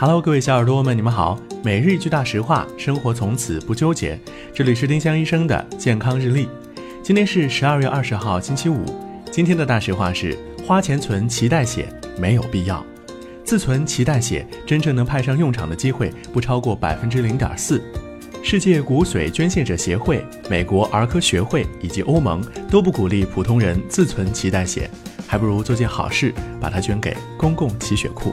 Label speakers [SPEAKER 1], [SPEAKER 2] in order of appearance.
[SPEAKER 1] Hello，各位小耳朵们，你们好。每日一句大实话，生活从此不纠结。这里是丁香医生的健康日历。今天是十二月二十号，星期五。今天的大实话是：花钱存脐带血没有必要。自存脐带血，真正能派上用场的机会不超过百分之零点四。世界骨髓捐献者协会、美国儿科学会以及欧盟都不鼓励普通人自存脐带血，还不如做件好事，把它捐给公共脐血库。